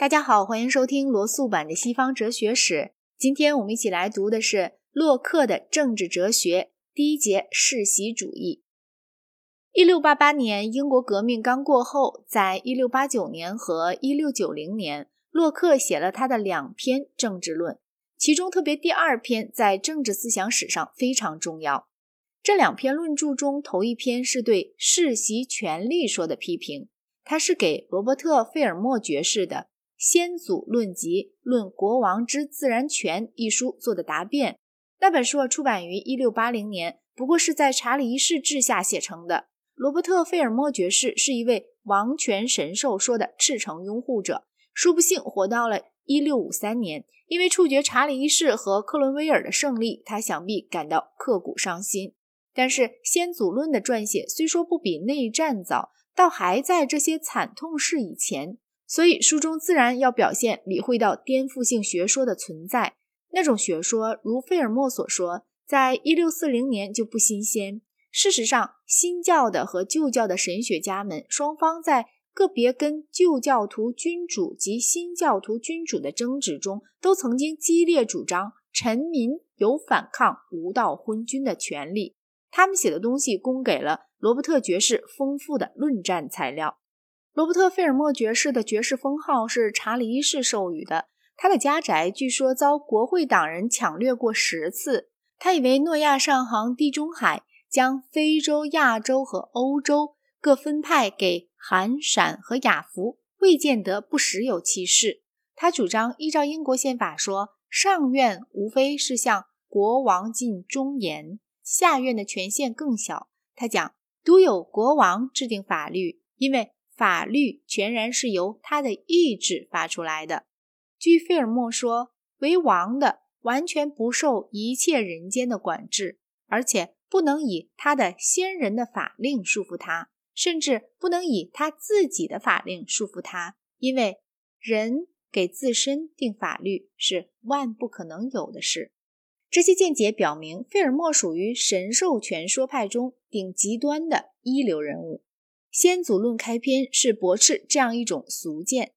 大家好，欢迎收听罗素版的西方哲学史。今天我们一起来读的是洛克的政治哲学第一节世袭主义。一六八八年，英国革命刚过后，在一六八九年和一六九零年，洛克写了他的两篇政治论，其中特别第二篇在政治思想史上非常重要。这两篇论著中，头一篇是对世袭权力说的批评，他是给罗伯特·费尔莫爵士的。《先祖论集·论国王之自然权》一书做的答辩，那本书出版于一六八零年，不过是在查理一世治下写成的。罗伯特·费尔莫爵士是一位王权神授说的赤诚拥护者，殊不幸活到了一六五三年。因为处决查理一世和克伦威尔的胜利，他想必感到刻骨伤心。但是《先祖论》的撰写虽说不比内战早，倒还在这些惨痛事以前。所以，书中自然要表现理会到颠覆性学说的存在。那种学说，如费尔莫所说，在一六四零年就不新鲜。事实上，新教的和旧教的神学家们双方在个别跟旧教徒君主及新教徒君主的争执中，都曾经激烈主张臣民有反抗无道昏君的权利。他们写的东西供给了罗伯特爵士丰富的论战材料。罗伯特·费尔莫爵士的爵士封号是查理一世授予的。他的家宅据说遭国会党人抢掠过十次。他以为诺亚上航地中海，将非洲、亚洲和欧洲各分派给韩、陕和雅弗，未见得不实有其事。他主张依照英国宪法说，上院无非是向国王尽忠言，下院的权限更小。他讲，独有国王制定法律，因为。法律全然是由他的意志发出来的。据费尔莫说，为王的完全不受一切人间的管制，而且不能以他的先人的法令束缚他，甚至不能以他自己的法令束缚他，因为人给自身定法律是万不可能有的事。这些见解表明，费尔莫属于神授权说派中顶极端的一流人物。先祖论开篇是驳斥这样一种俗见：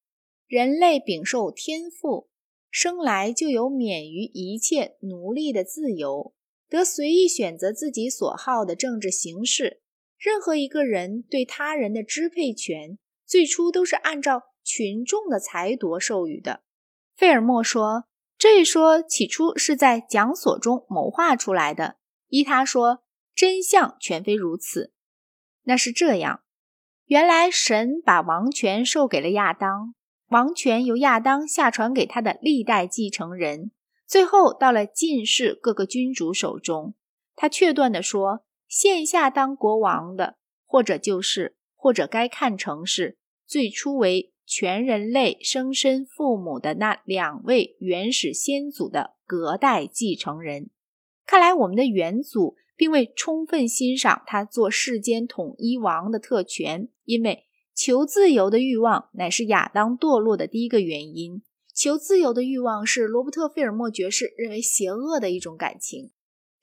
人类禀受天赋，生来就有免于一切奴隶的自由，得随意选择自己所好的政治形式。任何一个人对他人的支配权，最初都是按照群众的裁夺授予的。费尔莫说，这一说起初是在讲所中谋划出来的。依他说，真相全非如此。那是这样。原来神把王权授给了亚当，王权由亚当下传给他的历代继承人，最后到了近世各个君主手中。他确断地说：现下当国王的，或者就是，或者该看成是最初为全人类生身父母的那两位原始先祖的隔代继承人。看来我们的元祖。并未充分欣赏他做世间统一王的特权，因为求自由的欲望乃是亚当堕落的第一个原因。求自由的欲望是罗伯特·费尔莫爵士认为邪恶的一种感情。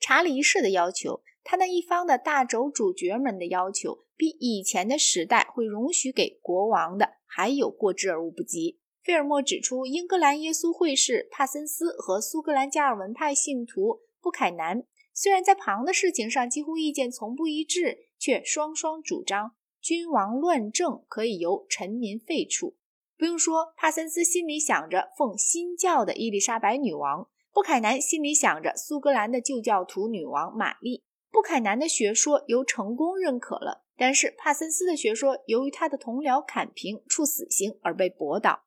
查理一世的要求，他那一方的大轴主角们的要求，比以前的时代会容许给国王的还有过之而无不及。费尔莫指出，英格兰耶稣会士帕森斯和苏格兰加尔文派信徒布凯南。虽然在旁的事情上几乎意见从不一致，却双双主张君王乱政可以由臣民废除。不用说，帕森斯心里想着奉新教的伊丽莎白女王，布凯南心里想着苏格兰的旧教徒女王玛丽。布凯南的学说由成功认可了，但是帕森斯的学说由于他的同僚坎平处死刑而被驳倒。